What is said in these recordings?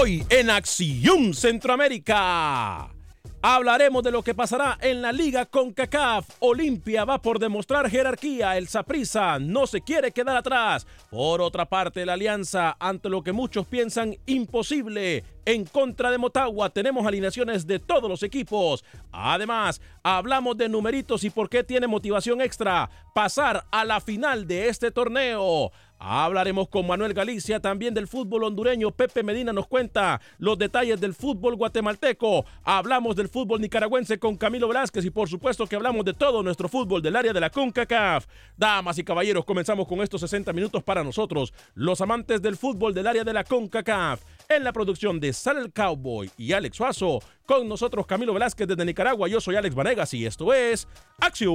Hoy en Acción Centroamérica. Hablaremos de lo que pasará en la Liga CONCACAF. Olimpia va por demostrar jerarquía. El Saprissa no se quiere quedar atrás. Por otra parte, la Alianza, ante lo que muchos piensan imposible, en contra de Motagua tenemos alineaciones de todos los equipos. Además, hablamos de numeritos y por qué tiene motivación extra pasar a la final de este torneo. Hablaremos con Manuel Galicia también del fútbol hondureño. Pepe Medina nos cuenta los detalles del fútbol guatemalteco. Hablamos del fútbol nicaragüense con Camilo Velázquez y por supuesto que hablamos de todo nuestro fútbol del área de la CONCACAF. Damas y caballeros, comenzamos con estos 60 minutos para nosotros, los amantes del fútbol del área de la CONCACAF. En la producción de Sal el Cowboy y Alex Suazo, con nosotros Camilo Velázquez desde Nicaragua. Yo soy Alex Vanegas y esto es Acción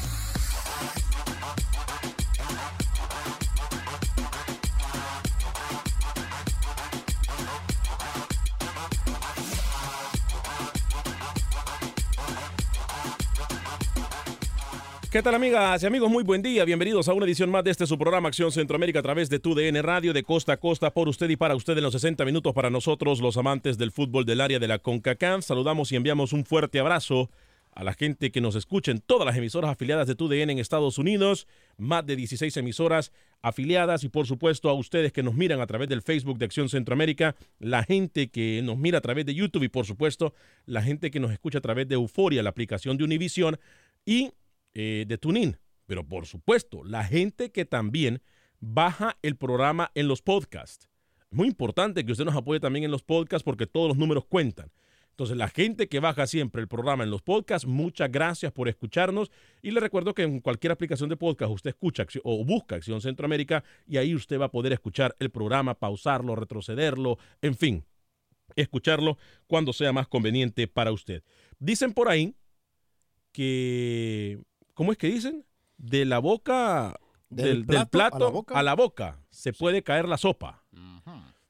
¿Qué tal amigas y amigos? Muy buen día. Bienvenidos a una edición más de este su programa Acción Centroamérica a través de TUDN Radio de costa a costa por usted y para usted en los 60 minutos para nosotros los amantes del fútbol del área de la CONCACAF. Saludamos y enviamos un fuerte abrazo a la gente que nos escucha en todas las emisoras afiliadas de TUDN en Estados Unidos, más de 16 emisoras afiliadas y por supuesto a ustedes que nos miran a través del Facebook de Acción Centroamérica, la gente que nos mira a través de YouTube y por supuesto la gente que nos escucha a través de Euforia, la aplicación de Univision y eh, de TuneIn. Pero por supuesto, la gente que también baja el programa en los podcasts. Es muy importante que usted nos apoye también en los podcasts porque todos los números cuentan. Entonces, la gente que baja siempre el programa en los podcasts, muchas gracias por escucharnos. Y le recuerdo que en cualquier aplicación de podcast usted escucha o busca Acción Centroamérica y ahí usted va a poder escuchar el programa, pausarlo, retrocederlo, en fin, escucharlo cuando sea más conveniente para usted. Dicen por ahí que, ¿cómo es que dicen? De la boca, del, del plato, a la boca, se puede caer la sopa.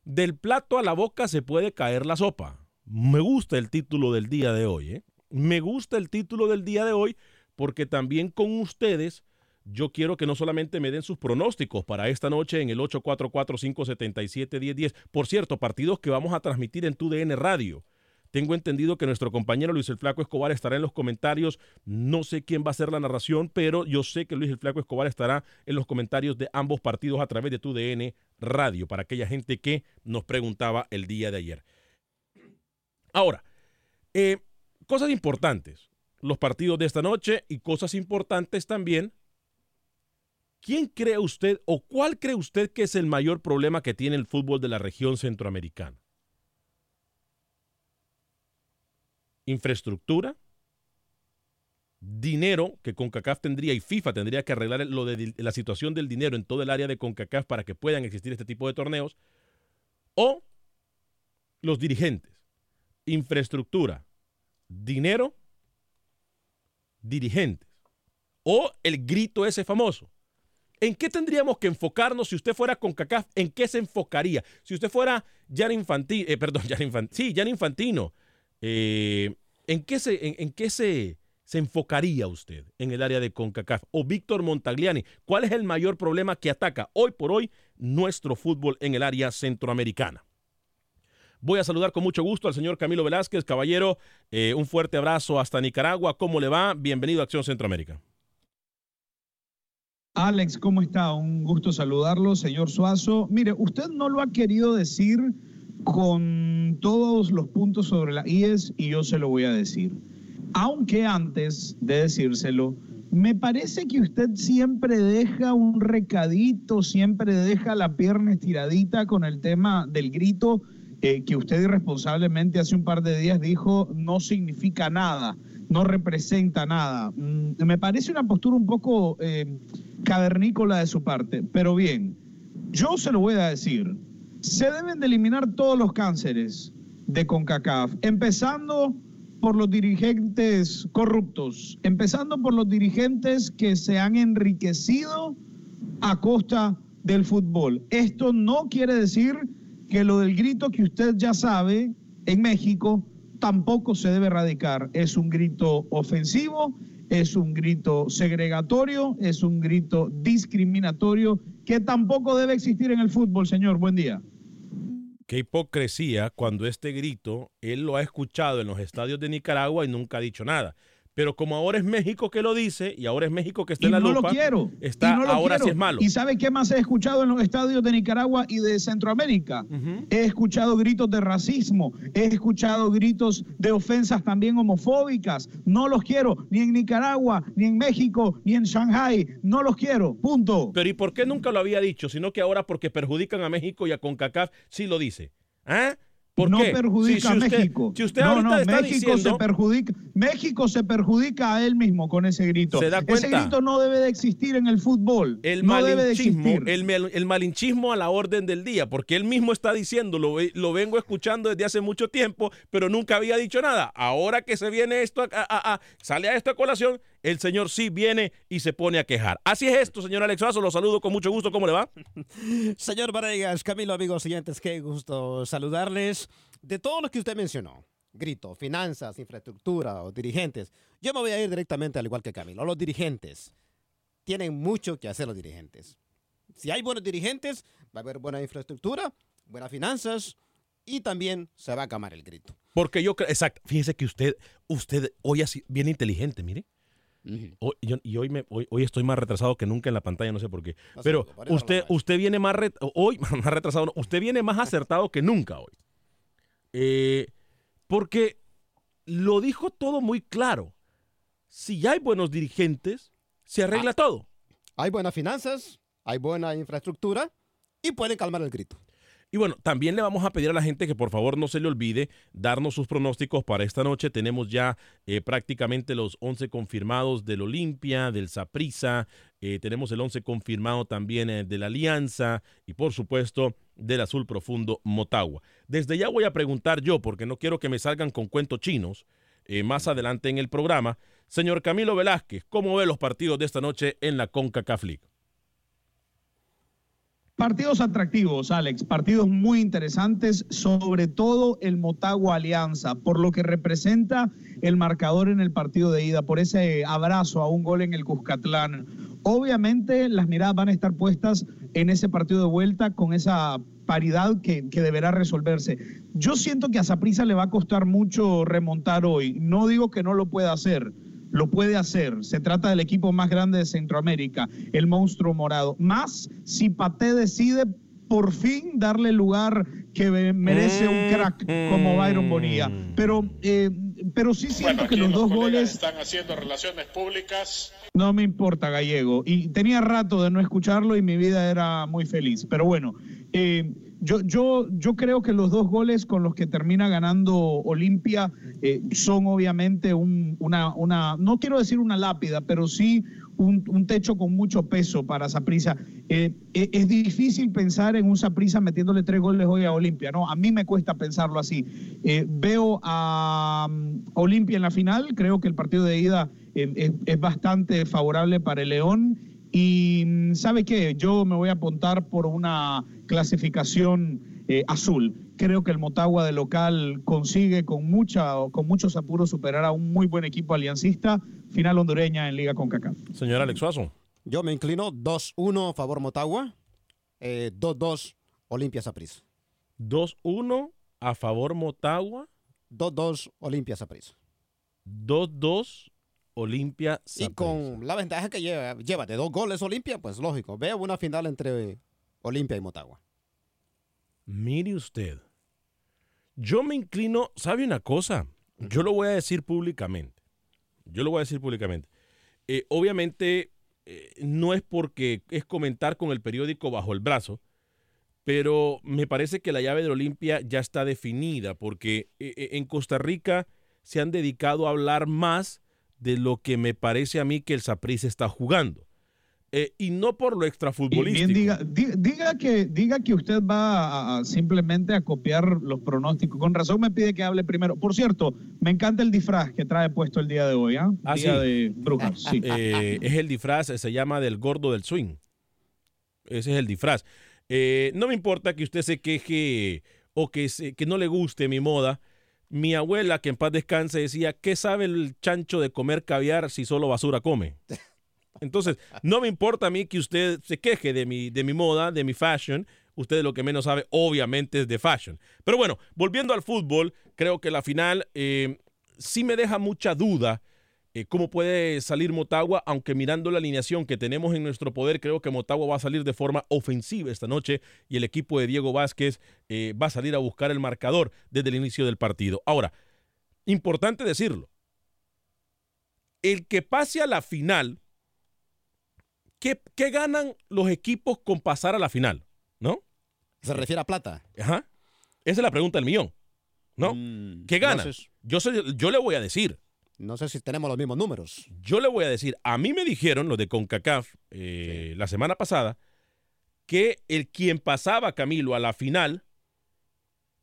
Del plato a la boca se puede caer la sopa. Me gusta el título del día de hoy. ¿eh? Me gusta el título del día de hoy porque también con ustedes yo quiero que no solamente me den sus pronósticos para esta noche en el 844-577-1010. Por cierto, partidos que vamos a transmitir en TUDN Radio. Tengo entendido que nuestro compañero Luis el Flaco Escobar estará en los comentarios. No sé quién va a hacer la narración, pero yo sé que Luis el Flaco Escobar estará en los comentarios de ambos partidos a través de TUDN Radio, para aquella gente que nos preguntaba el día de ayer. Ahora, eh, cosas importantes. Los partidos de esta noche y cosas importantes también. ¿Quién cree usted o cuál cree usted que es el mayor problema que tiene el fútbol de la región centroamericana? ¿Infraestructura? dinero que CONCACAF tendría y FIFA tendría que arreglar lo de la situación del dinero en todo el área de CONCACAF para que puedan existir este tipo de torneos, o los dirigentes, infraestructura, dinero, dirigentes, o el grito ese famoso. ¿En qué tendríamos que enfocarnos si usted fuera con CACAF? ¿En qué se enfocaría? Si usted fuera Jan Infantino, eh, Jan Jan Infantino, eh, ¿en qué, se, en, qué se, se enfocaría usted en el área de CONCACAF? O Víctor Montagliani, ¿cuál es el mayor problema que ataca hoy por hoy nuestro fútbol en el área centroamericana? Voy a saludar con mucho gusto al señor Camilo Velázquez, caballero. eh, un fuerte abrazo hasta Nicaragua. ¿Cómo le va? Bienvenido a Acción Centroamérica. Alex, ¿cómo está? Un gusto saludarlo, señor Suazo. Mire, usted no lo ha querido decir con todos los puntos sobre la IES y yo se lo voy a decir. Aunque antes de decírselo, me parece que usted siempre deja un recadito, siempre deja la pierna estiradita con el tema del grito eh, que usted irresponsablemente hace un par de días dijo no significa nada, no representa nada. Mm, me parece una postura un poco eh, cavernícola de su parte, pero bien, yo se lo voy a decir, se deben de eliminar todos los cánceres de CONCACAF, empezando por los dirigentes corruptos, empezando por los dirigentes que se han enriquecido a costa del fútbol. Esto no quiere decir que lo del grito que usted ya sabe en México tampoco se debe erradicar. Es un grito ofensivo, es un grito segregatorio, es un grito discriminatorio que tampoco debe existir en el fútbol, señor. Buen día. Qué hipocresía cuando este grito él lo ha escuchado en los estadios de Nicaragua y nunca ha dicho nada. Pero como ahora es México que lo dice y ahora es México que está Y en la no lupa, lo quiero. está y no lo ahora quiero. sí es malo. ¿Y sabe qué más he escuchado en los estadios de Nicaragua y de Centroamérica? He escuchado gritos de racismo, he escuchado gritos de ofensas también homofóbicas. No los quiero, ni en Nicaragua, ni en México, ni en Shanghai. No los quiero, punto. Pero ¿y por qué nunca lo había dicho? Sino que ahora porque perjudican a México y a CONCACAF sí lo dice. ¿Ah? ¿Por no qué? perjudica Si- a México. Si usted no, no, está México diciendo, se perjudica. México se perjudica a él mismo con ese grito. ¿Se da Ese grito no debe de existir en el fútbol. el no debe de malinchismo, existir. el, malinchismo a la orden del día, porque él mismo está diciendo, lo, ve- lo vengo escuchando desde hace mucho tiempo, pero nunca había dicho nada. Ahora que se viene esto, a- a- a- sale a esta colación, el señor sí viene y se pone a quejar. Así es esto, señor Alex Vaso, lo saludo con mucho gusto, ¿cómo le va? Señor Varegas, Camilo, amigos oyentes, qué gusto saludarles. De todo lo que usted mencionó, grito, finanzas, infraestructura o dirigentes, yo me voy a ir directamente al igual que Camilo. Los dirigentes tienen mucho que hacer los dirigentes. Si hay buenos dirigentes, va a haber buena infraestructura, buenas finanzas y también se va a camar el grito. Porque yo creo, exacto, fíjese que usted, usted hoy así, bien inteligente, mire. Hoy- yo- y hoy, me, hoy, hoy estoy más retrasado que nunca en la pantalla, no sé por qué. No Pero usted, usted viene más, hoy, más retrasado, no, usted viene más acertado que nunca hoy. Eh, porque lo dijo todo muy claro. Si hay buenos dirigentes, se arregla todo. Hay buenas finanzas, hay buena infraestructura y pueden calmar el grito. Y bueno, también le vamos a pedir a la gente que por favor no se le olvide darnos sus pronósticos para esta noche. Tenemos ya eh, prácticamente los 11 confirmados del Olimpia, del Saprissa, tenemos el 11 confirmado también eh, de la Alianza y por supuesto del Azul Profundo Motagua. Desde ya voy a preguntar yo, porque no quiero que me salgan con cuentos chinos eh, más adelante en el programa. Señor Camilo Velázquez, ¿cómo ve los partidos de esta noche en la CONCACAF League? Partidos atractivos, Alex, partidos muy interesantes, sobre todo el Motagua Alianza, por lo que representa el marcador en el partido de ida, por ese abrazo a un gol en el Cuscatlán. Obviamente las miradas van a estar puestas en ese partido de vuelta con esa paridad que, deberá resolverse. Yo siento que a Saprissa le va a costar mucho remontar hoy. No digo que no lo pueda hacer, lo puede hacer. Se trata del equipo más grande de Centroamérica, el monstruo morado. Más si Paté decide por fin darle el lugar que me- merece un crack como Byron Bonilla. Pero, eh, pero sí siento que los dos goles están haciendo relaciones públicas. no me importa, Gallego. Y tenía rato de no escucharlo y mi vida era muy feliz. Pero bueno, eh, yo, yo, yo creo que los dos goles con los que termina ganando Olimpia eh, son obviamente un- una, una, no quiero decir una lápida, pero sí un, techo con mucho peso para Saprissa. es difícil pensar en un Saprissa metiéndole tres goles hoy a Olimpia, ¿no? A mí me cuesta pensarlo así. Eh, veo a um, Olimpia en la final, creo que el partido de ida eh, es bastante favorable para el León. Y mm, ¿sabe qué? Yo me voy a apuntar por una clasificación eh, azul. Creo que el Motagua de local consigue con, mucha, con muchos apuros superar a un muy buen equipo aliancista. Final hondureña en Liga CONCACAF. Señor Alex Suazo. Yo me inclino 2-1 favor Motagua, eh, 2-2 Olimpia Saprissa. 2-1 a favor Motagua. 2-2 Olimpia Saprissa. 2-2 Olimpia Y con la ventaja que lleva, lleva de dos goles Olimpia, pues lógico. Veo una final entre Olimpia y Motagua. Mire usted. Yo me inclino, ¿sabe una cosa? Yo lo voy a decir públicamente. Yo lo voy a decir públicamente. Eh, obviamente, eh, no es porque es comentar con el periódico bajo el brazo, pero me parece que la llave de Olimpia ya está definida, porque eh, en Costa Rica se han dedicado a hablar más de lo que me parece a mí que el Saprissa está jugando. Eh, y no por lo extrafutbolístico. bien diga, di- diga, que, diga que usted va a- a simplemente a copiar los pronósticos. Con razón me pide que hable primero. Por cierto, me encanta el disfraz que trae puesto el día de hoy, ¿ah? Ah, día sí. de brujas. Sí. Eh, es el disfraz, se llama del gordo del swing. Ese es el disfraz. Eh, no me importa que usted se queje o que, se- que no le guste mi moda. Mi abuela, que en paz descanse, decía, ¿qué sabe el chancho de comer caviar si solo basura come? Entonces, no me importa a mí que usted se queje de mi, de mi moda, de mi fashion. Usted lo que menos sabe, obviamente, es de fashion. Pero bueno, volviendo al fútbol, creo que la final eh, sí me deja mucha duda eh, cómo puede salir Motagua, aunque mirando la alineación que tenemos en nuestro poder, creo que Motagua va a salir de forma ofensiva esta noche y el equipo de Diego Vázquez eh, va a salir a buscar el marcador desde el inicio del partido. Ahora, importante decirlo, el que pase a la final, ¿qué, qué ganan los equipos con pasar a la final? ¿No? Se refiere a plata. Ajá. Esa es la pregunta del millón. ¿No? Mm, ¿Qué gana? No sé, Yo, sé- yo le voy a decir, no sé si tenemos los mismos números. yo le voy a decir, a mí me dijeron los de CONCACAF eh, la semana pasada que el quien pasaba Camilo a la final,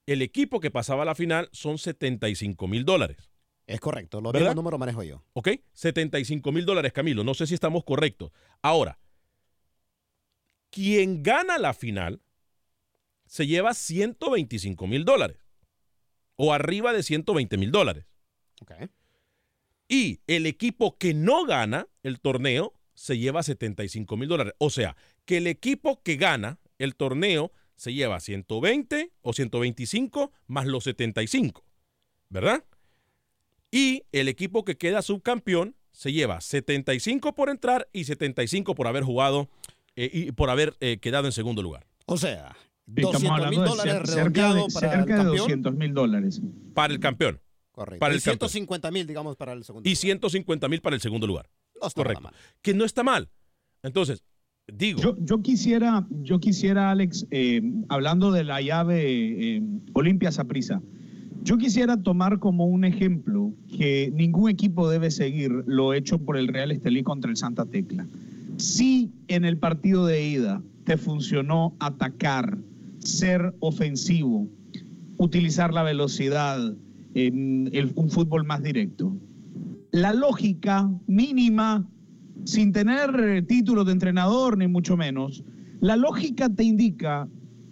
el equipo que pasaba a la final son 75 mil dólares. Es correcto, los ¿Verdad? mismos números manejo yo. ¿Ok? 75 mil dólares, Camilo. No sé si estamos correctos. Ahora, quien gana la final se lleva 125 mil dólares. O arriba de 120 mil dólares. Ok. Y el equipo que no gana el torneo se lleva 75 mil dólares. O sea, que el equipo que gana el torneo se lleva 120 o 125 más los 75. ¿Verdad? Y el equipo que queda subcampeón se lleva 75 por entrar y 75 por haber jugado eh, y por haber eh, quedado en segundo lugar. O sea, Sí, estamos 200 mil dólares cer- cerca de, redondeado para el de campeón. 200 mil dólares. Para el campeón. Correcto. para y el campeón. 150 mil, digamos, para el segundo. Y lugar. 150 mil para el segundo lugar. No está nada Correcto. mal. Que no está mal. Entonces, digo, Yo, yo quisiera, yo quisiera, Alex, eh, hablando de la llave eh, Olimpia Saprissa, yo quisiera tomar como un ejemplo que ningún equipo debe seguir lo hecho por el Real Estelí contra el Santa Tecla. Si en el partido de ida te funcionó atacar, ser ofensivo, utilizar la velocidad, en un fútbol más directo, la lógica mínima, sin tener título de entrenador ni mucho menos, la lógica te indica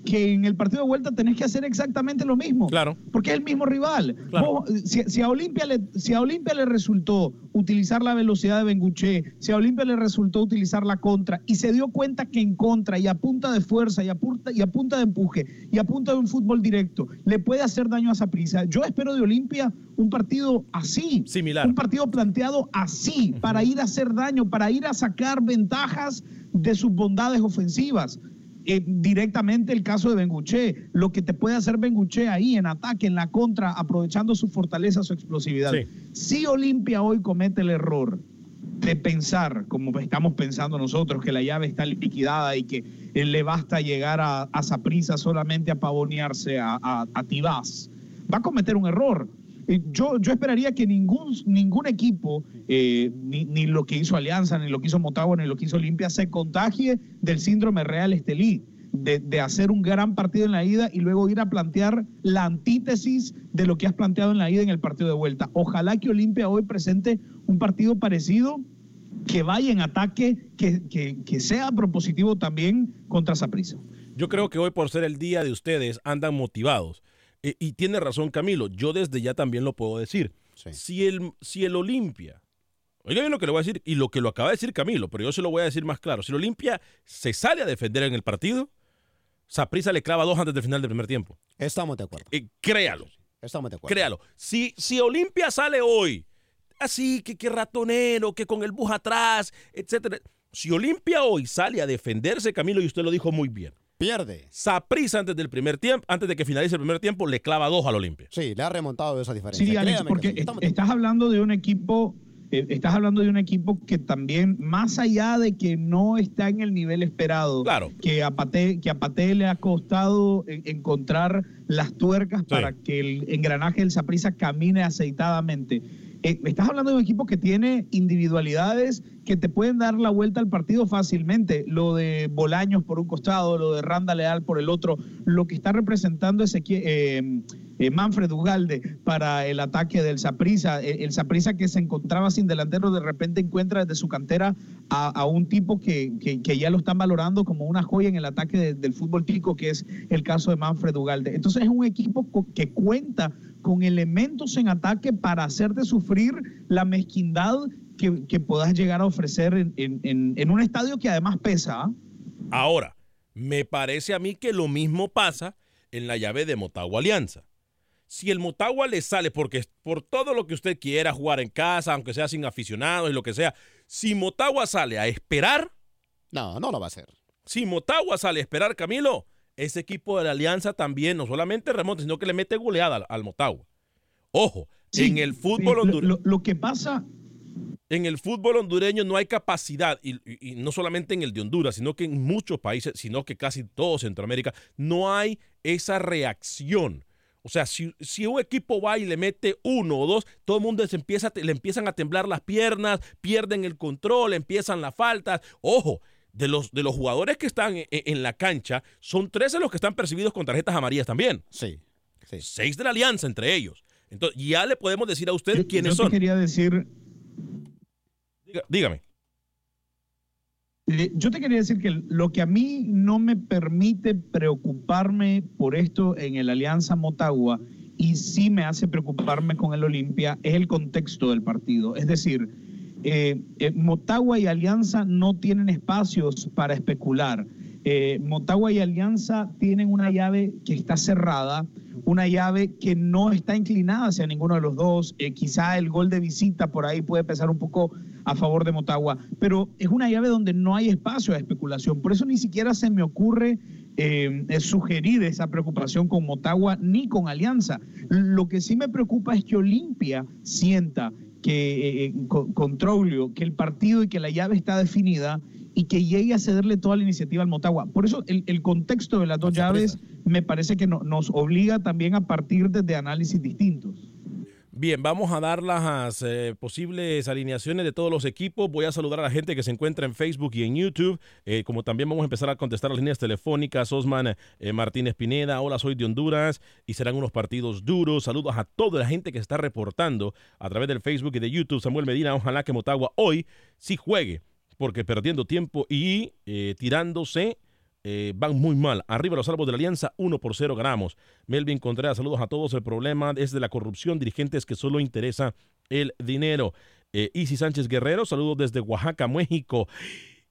que en el partido de vuelta tenés que hacer exactamente lo mismo. Claro. Porque es el mismo rival. Claro. Vos, si, si a Olimpia le, si a Olimpia le resultó utilizar la velocidad de Benguché, si a Olimpia le resultó utilizar la contra y se dio cuenta que en contra y a punta de fuerza y a punta, y a punta de empuje y a punta de un fútbol directo le puede hacer daño a esa prisa. Yo espero de Olimpia un partido así. Similar. Un partido planteado así, para ir a hacer daño, para ir a sacar ventajas de sus bondades ofensivas. Eh, directamente el caso de Benguché, lo que te puede hacer Benguché ahí en ataque, en la contra, aprovechando su fortaleza, su explosividad. Sí. Si Olimpia hoy comete el error de pensar, como estamos pensando nosotros, que la llave está liquidada y que él le basta llegar a, a Saprissa solamente a pavonearse a, a, a Tibás, va a cometer un error. Yo, yo esperaría que ningún, ningún equipo, eh, ni, ni lo que hizo Alianza, ni lo que hizo Motagua, ni lo que hizo Olimpia, se contagie del síndrome Real Estelí, de, de hacer un gran partido en la ida y luego ir a plantear la antítesis de lo que has planteado en la ida en el partido de vuelta. Ojalá que Olimpia hoy presente un partido parecido, que vaya en ataque, que, que, que sea propositivo también contra Saprissa. Yo creo que hoy por ser el día de ustedes andan motivados. Eh, y tiene razón Camilo, yo desde ya también lo puedo decir. Si el, si el Olimpia, oiga bien lo que le voy a decir y lo que lo acaba de decir Camilo, pero yo se lo voy a decir más claro. Si el Olimpia se sale a defender en el partido, Saprissa le clava dos antes del final del primer tiempo. Estamos de acuerdo. Eh, créalo. Estamos de acuerdo. Créalo. Si, si Olimpia sale hoy, así que, que ratonero, que con el bus atrás, etcétera. Si Olimpia hoy sale a defenderse, Camilo, y usted lo dijo muy bien. Pierde. Saprissa antes del primer tiempo, antes de que finalice el primer tiempo, le clava dos al Olimpia. Sí, le ha remontado esa diferencia. Sí, Alex, Créame porque sí. Estamos de estás hablando de un equipo, eh, estás hablando de un equipo que también, más allá de que no está en el nivel esperado, Claro. que a Pate, que a Pate le ha costado eh, encontrar las tuercas para que el engranaje del Saprissa camine aceitadamente. Eh, estás hablando de un equipo que tiene individualidades que te pueden dar la vuelta al partido fácilmente. Lo de Bolaños por un costado, lo de Randa Leal por el otro, lo que está representando ese eh, eh, Manfred Ugalde para el ataque del Saprissa. El, el Saprissa que se encontraba sin delantero, de repente encuentra desde su cantera a, un tipo que, ya lo están valorando como una joya en el ataque de- del fútbol tico, que es el caso de Manfred Ugalde. Entonces es un equipo que cuenta con elementos en ataque para hacerte sufrir la mezquindad que, que puedas llegar a ofrecer en, en- en- en un estadio que además pesa. ¿ah? Ahora, me parece a mí que lo mismo pasa en la llave de Motagua Alianza. Si el Motagua le sale, porque por todo lo que usted quiera jugar en casa, aunque sea sin aficionados y lo que sea, si Motagua sale a esperar, No, no lo va a hacer. si Motagua sale a esperar, Camilo, ese equipo de la Alianza también no solamente remonta, sino que le mete goleada al, al Motagua. Ojo, Sí, en el fútbol hondureño. lo- lo que pasa En el fútbol hondureño no hay capacidad, y, y- y no solamente en el de Honduras, sino que en muchos países, sino que casi todo Centroamérica, no hay esa reacción. O sea, si, si un equipo va y le mete uno o dos, todo el mundo se empieza, le empiezan a temblar las piernas, pierden el control, empiezan las faltas. Ojo, de los, de los jugadores que están en, en la cancha, son 13 los que están percibidos con tarjetas amarillas también. Sí. sí. Seis de la alianza entre ellos. Entonces, ya le podemos decir a usted Yo- quiénes yo te son. quería decir, Diga- dígame. Eh, Yo te quería decir que lo que a mí no me permite preocuparme por esto en el Alianza Motagua y sí me hace preocuparme con el Olimpia es el contexto del partido. Es decir, eh, eh, Motagua y Alianza no tienen espacios para especular. Eh, Motagua y Alianza tienen una llave que está cerrada, una llave que no está inclinada hacia ninguno de los dos. Quizá el gol de visita por ahí puede pesar un poco a favor de Motagua, pero es una llave donde no hay espacio de especulación. Por eso ni siquiera se me ocurre sugerir esa preocupación con Motagua ni con Alianza. Lo que sí me preocupa es que Olimpia sienta que eh, con, con Troglio, que el partido y que la llave está definida y que llegue a cederle toda la iniciativa al Motagua. Por eso el, el contexto de las dos llaves me parece que no- nos obliga también a partir desde análisis distintos. Bien, vamos a dar las eh, posibles alineaciones de todos los equipos. Voy a saludar a la gente que se encuentra en Facebook y en YouTube. Eh, como también vamos a empezar a contestar las líneas telefónicas. Osman eh, Martínez Pineda, hola, soy de Honduras y serán unos partidos duros. Saludos a toda la gente que está reportando a través del Facebook y de YouTube. Samuel Medina, ojalá que Motagua hoy sí juegue, porque perdiendo tiempo y tirándose eh, van muy mal. Arriba los salvos de la Alianza, 1 por 0 ganamos. Melvin Contreras, saludos a todos. El problema es de la corrupción, dirigentes que solo interesa el dinero. Eh, Sánchez Guerrero, saludos desde Oaxaca, México.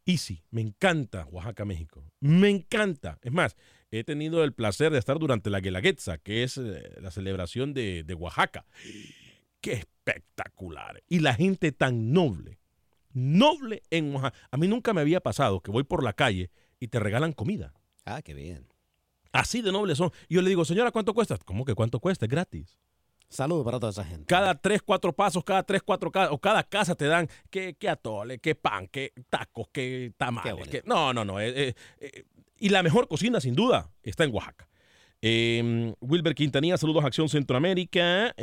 Isi, me encanta Oaxaca, México. Me encanta. Es más, he tenido el placer de estar durante la Guelaguetza, que es eh, la celebración de, de Oaxaca. Qué espectacular. Y la gente tan noble. Noble en Oaxaca. A mí nunca me había pasado que voy por la calle y te regalan comida. Ah, qué bien. Así de nobles son. Y yo le digo, señora, ¿cuánto cuesta? ¿Cómo que cuánto cuesta? Es gratis. Saludos para toda esa gente. Cada tres, cuatro pasos, cada tres, cuatro ca- o cada casa te dan que, que atole, que pan, que tacos, que tamales. que- no, no, no. eh, eh, eh, y la mejor cocina, sin duda, está en Oaxaca. Eh, Wilber Quintanilla, saludos a Acción Centroamérica.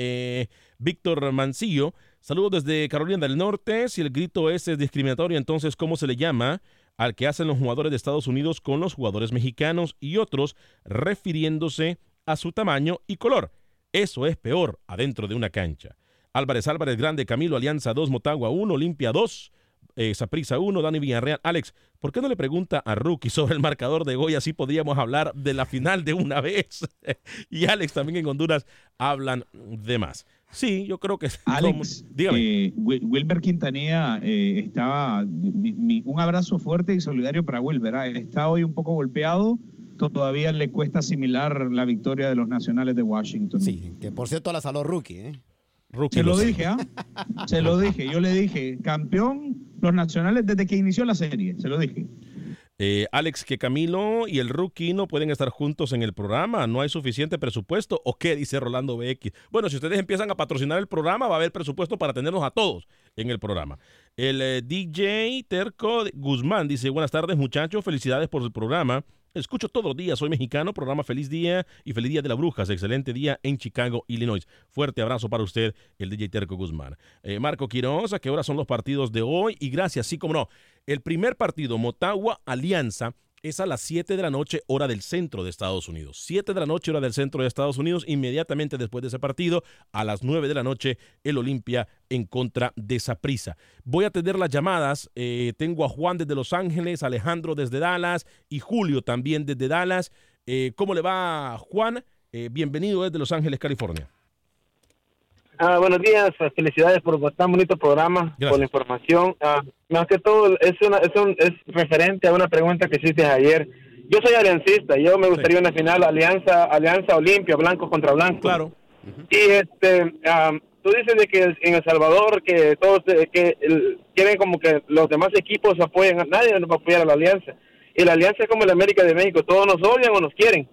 Víctor Mancillo, saludos desde Carolina del Norte. Si el grito ese es discriminatorio, entonces, ¿cómo se le llama al que hacen los jugadores de Estados Unidos con los jugadores mexicanos y otros refiriéndose a su tamaño y color? Eso es peor adentro de una cancha. Álvarez Álvarez Grande, Camilo Alianza 2, Motagua 1, Olimpia 2, eh, Saprissa 1, Dani Villarreal. Alex, ¿por qué no le pregunta a Rookie sobre el marcador de Goya? Así podríamos hablar de la final de una vez. y Alex también en Honduras hablan de más. Sí, yo creo que... Alex, eh, Wil- Wilber Quintanilla eh, estaba. mi- mi- un abrazo fuerte y solidario para Wilber. ah, Está hoy un poco golpeado. Todavía le cuesta asimilar la victoria de los nacionales de Washington. Sí, que por cierto la saló Rookie, ¿eh? Se lo dije, ¿ah? Se lo dije. Yo le dije, campeón, los nacionales desde que inició la serie. Se lo dije. Eh, Alex, que Camilo y el rookie no pueden estar juntos en el programa. ¿No hay suficiente presupuesto? ¿O qué? Dice Rolando BX. Bueno, si ustedes empiezan a patrocinar el programa, va a haber presupuesto para tenernos a todos en el programa. El eh, DJ Terco Guzmán dice, buenas tardes muchachos, felicidades por el programa. Escucho todos los días, soy mexicano, programa Feliz Día y Feliz Día de la Brujas. Excelente día en Chicago, Illinois. Fuerte abrazo para usted, el DJ Terco Guzmán. Eh, Marco Quiroz, ¿a qué hora son los partidos de hoy? Y gracias, sí como no. El primer partido, Motagua Alianza, es a las 7 de la noche, hora del centro de Estados Unidos. 7 de la noche, hora del centro de Estados Unidos. Inmediatamente después de ese partido, a las 9 de la noche, el Olimpia en contra de Saprissa. Voy a tener las llamadas. eh, tengo a Juan desde Los Ángeles, Alejandro desde Dallas y Julio también desde Dallas. Eh, ¿Cómo le va, Juan? Eh, bienvenido desde Los Ángeles, California. Ah, buenos días, felicidades por tan bonito programa, por la información. Ah, más que todo, es, una, es, un, es referente a una pregunta que hiciste ayer. Yo soy aliancista, yo me gustaría una final Alianza Alianza Olimpia, blanco contra blanco. Claro. Y este, ah, tú dices de que en El Salvador que todos eh, que el- quieren como que los demás equipos apoyen, a nadie nos va a apoyar a la Alianza. Y la Alianza es como la América de México, todos nos odian o nos quieren.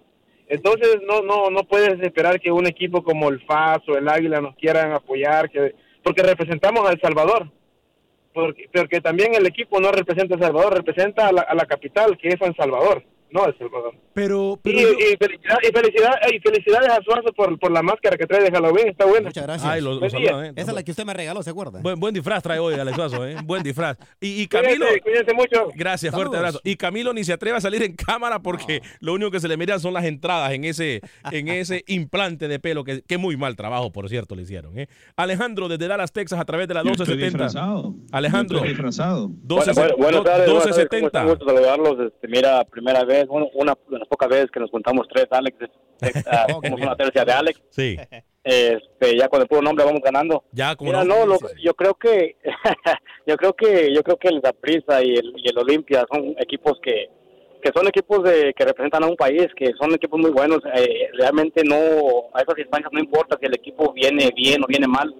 Entonces no no no puedes esperar que un equipo como el FAS o el Águila nos quieran apoyar, que porque representamos a El Salvador. Porque, porque también el equipo no representa a El Salvador, representa a la, a la capital, que es San Salvador, no El Salvador. Pero, y, y, felicidad- y, felicidad- y felicidades a Suazo por, por la máscara que trae de Halloween, está buena. Muchas gracias. Ay, lo- lo. ¿eh? Esa es la que usted me regaló, ¿se acuerda? Buen, buen disfraz trae hoy Alex Suazo, ¿eh? Buen disfraz. Y, y Camilo. Cuídense, cuídense mucho. Gracias, fuerte Saludos. abrazo. Y Camilo ni se atreve a salir en cámara porque lo único que se le miran son las entradas en ese, en ese implante de pelo, que, que muy mal trabajo, por cierto, le hicieron. ¿eh? Alejandro, desde Dallas, Texas, a través de la Yo estoy 1270. disfrazado. Alejandro. Yo estoy disfrazado. 12, Bueno, bueno, buenas tardes, buenas tardes, 1270. Un gusto saludarlos. Este, mira, primera vez, bueno, una de las pocas veces que nos juntamos tres, Alex. somos una tercia de Alex. Sí. Este, ya con el puro nombre vamos ganando. Ya, como Mira, no. no, lo- yo creo que, yo creo que, yo creo que el Zaprisa y el, y el Olimpia son equipos que, que son equipos de, que representan a un país, que son equipos muy buenos. Eh, realmente no, a esas instancias no importa si el equipo viene bien o viene mal.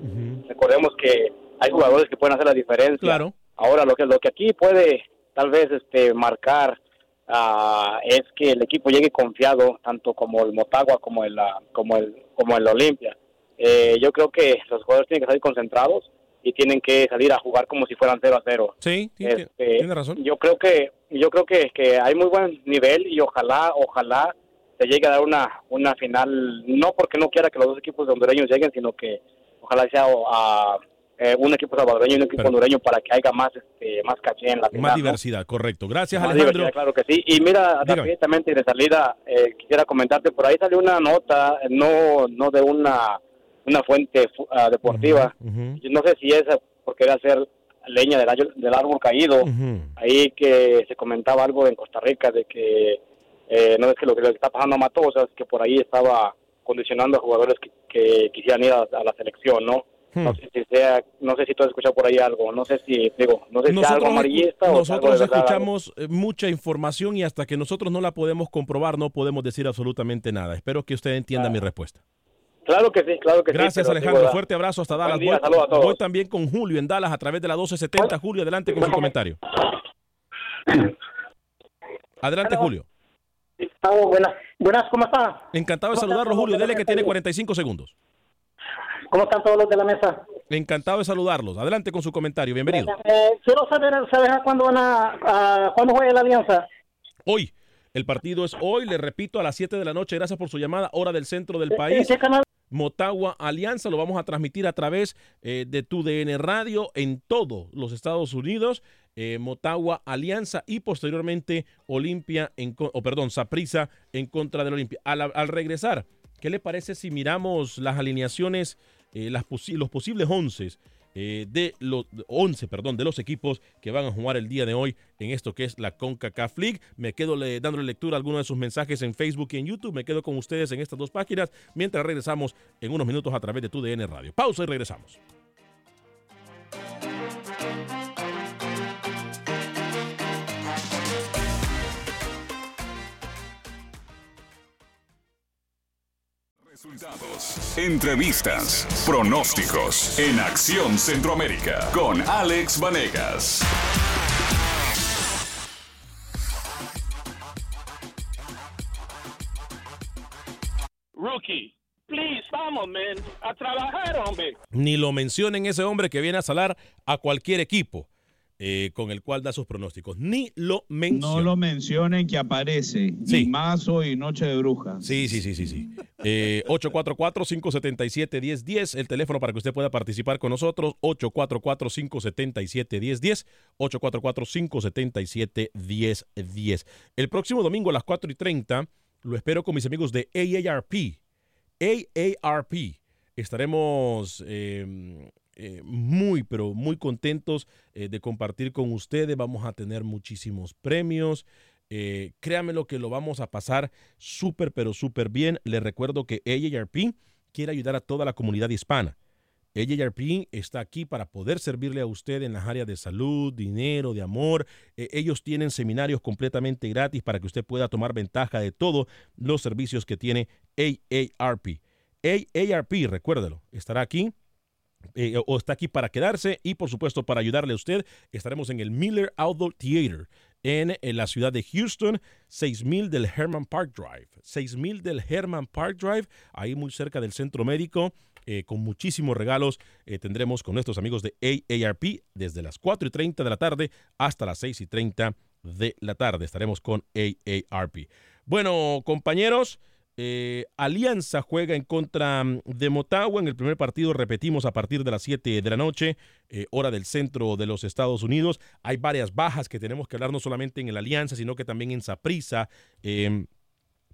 Recordemos que hay jugadores que pueden hacer la diferencia. Claro. Ahora, lo que, lo que aquí puede tal vez este, marcar ah, es que el equipo llegue confiado, tanto como el Motagua como el, ah, como el, como el Olimpia. Eh, yo creo que los jugadores tienen que salir concentrados y tienen que salir a jugar como si fueran 0 a 0. Sí, Este, tiene razón. Yo creo que yo creo que, que hay muy buen nivel y ojalá ojalá se llegue a dar una una final no porque no quiera que los dos equipos hondureños lleguen sino que ojalá sea a, eh, un equipo salvadoreño y un equipo hondureño para que haya más este más caché en la final Más ¿no? diversidad, correcto. Gracias, Más Alejandro. diversidad, claro que sí. Y mira, rápidamente de salida, eh, quisiera comentarte, por ahí salió una nota, no no de una una fuente fu- ah, deportiva. Yo no sé si es porque era hacer leña del, del árbol caído. Ahí que se comentaba algo en Costa Rica de que eh, no es que lo que le está pasando a Matosas, que por ahí estaba condicionando a jugadores que, que quisieran ir a, a la selección, ¿no? Hmm. No sé si sea, no sé si tú has escuchado por ahí algo, no sé si, digo, no sé si algo Nosotros, amarillista o sea algo nosotros de verdad, escuchamos eh, mucha información y hasta que nosotros no la podemos comprobar no podemos decir absolutamente nada. Espero que usted entienda mi respuesta. Claro que sí, claro que sí. Gracias, Alejandro. digo, Fuerte abrazo hasta Dallas. día, voy, a todos. voy también con Julio en Dallas a través de la 1270. Julio, adelante con su comentario. Adelante, Julio. buenas, buenas, ¿cómo está? Encantado de saludarlo, ¿Cómo Julio. Dele que tiene 45 segundos. ¿Cómo están todos los de la mesa? Encantado de saludarlos. Adelante con su comentario. Bienvenido. Eh, quiero saber, ¿sabes a cuándo van a, a cuándo juega la Alianza? Hoy. El partido es hoy, le repito, a las 7 de la noche. Gracias por su llamada, hora del centro del ¿En país. qué canal? Motagua Alianza, lo vamos a transmitir a través eh, de tu DN Radio en todos los Estados Unidos. eh, Motagua Alianza y posteriormente Olimpia, en, co- o perdón, Saprissa en contra del Olimpia. Al, al regresar, ¿qué le parece si miramos las alineaciones, eh, las los posibles 11 eh, de los 11, perdón, de los equipos que van a jugar el día de hoy en esto que es la CONCACAF League. Me quedo le- dándole lectura a algunos de sus mensajes en Facebook y en YouTube. Me quedo con ustedes en estas dos páginas mientras regresamos en unos minutos a través de tu DN Radio. Pausa y regresamos. Resultados, entrevistas, pronósticos. En Acción Centroamérica. Con Alex Vanegas. Rookie, please, vamos, man, a trabajar, hombre. Ni lo mencionen ese hombre que viene a salar a cualquier equipo eh, con el cual da sus pronósticos. Ni lo No mencionen. lo mencionen que aparece. Sí. Y más hoy, Noche de Brujas. Sí, sí, sí, sí, sí. Eh, 844-577-1010, el teléfono para que usted pueda participar con nosotros. 844-577-1010. 844-577-1010. El próximo domingo a las 4 y 30 lo espero con mis amigos de AARP. AARP. Estaremos eh, eh, muy, pero muy contentos eh, de compartir con ustedes. Vamos a tener muchísimos premios. Eh, créanme lo que lo vamos a pasar súper, pero súper bien. Les recuerdo que AARP quiere ayudar a toda la comunidad hispana. AARP está aquí para poder servirle a usted en las áreas de salud, dinero, de amor. Eh, ellos tienen seminarios completamente gratis para que usted pueda tomar ventaja de todos los servicios que tiene AARP. AARP, recuérdelo, estará aquí eh, o está aquí para quedarse y por supuesto para ayudarle a usted estaremos en el Miller Outdoor Theater en, la ciudad de Houston, 6000 del Herman Park Drive, 6000 del Herman Park Drive, ahí muy cerca del centro médico, eh, con muchísimos regalos eh, tendremos con nuestros amigos de AARP desde las 4 y 30 de la tarde hasta las 6 y 30 de la tarde. Estaremos con AARP. Bueno, compañeros, eh, Alianza juega en contra mm, de Motagua en el primer partido, repetimos, a partir de las 7 de la noche, eh, hora del centro de los Estados Unidos. Hay varias bajas que tenemos que hablar no solamente en el Alianza, sino que también en Saprissa. Eh,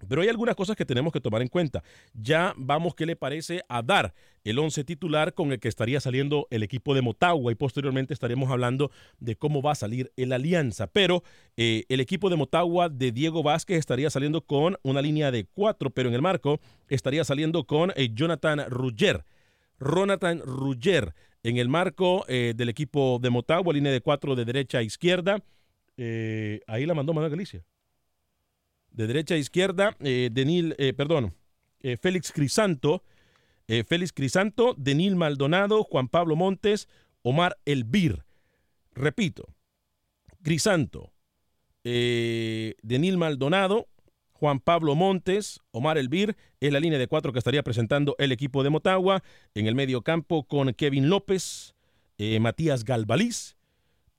pero hay algunas cosas que tenemos que tomar en cuenta. Ya vamos, ¿qué le parece a dar el 11 titular con el que estaría saliendo el equipo de Motagua? Y posteriormente estaremos hablando de cómo va a salir el Alianza. Pero eh, el equipo de Motagua de Diego Vázquez estaría saliendo con una línea de cuatro, pero en el marco estaría saliendo con eh, Jonathan Rugger. Jonathan Rugger en el marco eh, del equipo de Motagua, línea de cuatro de derecha a izquierda. Ahí la mandó Manuel Galicia de derecha a izquierda, eh, Denil, eh, perdón, eh, Félix Crisanto, Félix Crisanto, Denil Maldonado, Juan Pablo Montes, Omar Elvir. Repito, Crisanto, Denil Maldonado, Juan Pablo Montes, Omar Elvir, es la línea de cuatro que estaría presentando el equipo de Motagua. En el medio campo con Kevin López, Matías Galvaliz,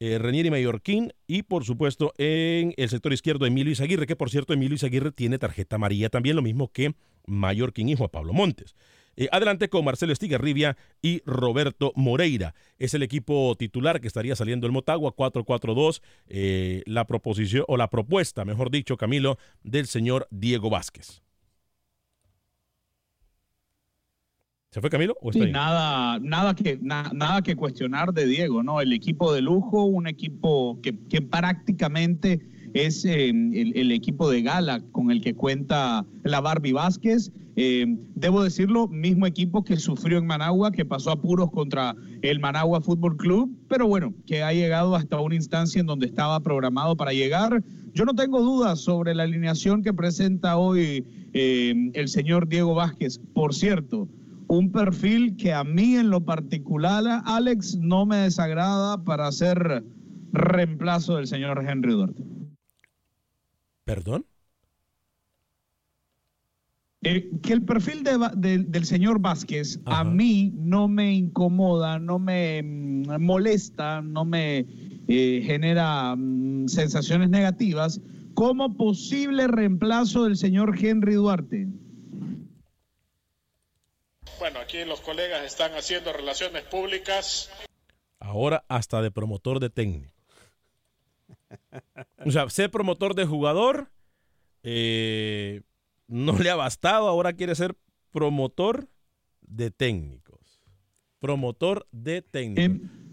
eh, Renieri Mallorquín y por supuesto en el sector izquierdo Emilio Izaguirre, que por cierto Emilio Izaguirre tiene tarjeta amarilla también, lo mismo que Mallorquín y Juan Pablo Montes. Eh, adelante con Marcelo Estigarribia y Roberto Moreira. Es el equipo titular que estaría saliendo el Motagua 4-4-2. eh, la proposición o la propuesta, mejor dicho, Camilo, del señor Diego Vázquez. ¿Se fue Camilo? ¿O está Sí, ahí? nada, nada, que, na- nada que cuestionar de Diego, ¿no? El equipo de lujo, un equipo que, que prácticamente es eh, el, el equipo de gala con el que cuenta la Barbie Vázquez. Eh, debo decirlo, mismo equipo que sufrió en Managua, que pasó apuros contra el Managua Fútbol Club, pero bueno, que ha llegado hasta una instancia en donde estaba programado para llegar. Yo no tengo dudas sobre la alineación que presenta hoy eh, el señor Diego Vázquez. Por cierto, un perfil que a mí en lo particular, Alex, no me desagrada para hacer reemplazo del señor Henry Duarte. ¿Perdón? Eh, que el perfil de de- del señor Vázquez a mí no me incomoda, no me mm, molesta, no me eh, genera mm, sensaciones negativas como posible reemplazo del señor Henry Duarte. Bueno, aquí los colegas están haciendo relaciones públicas. Ahora hasta de promotor de técnico. O sea, ser promotor de jugador eh, no le ha bastado, ahora quiere ser promotor de técnicos. Promotor de técnicos. U-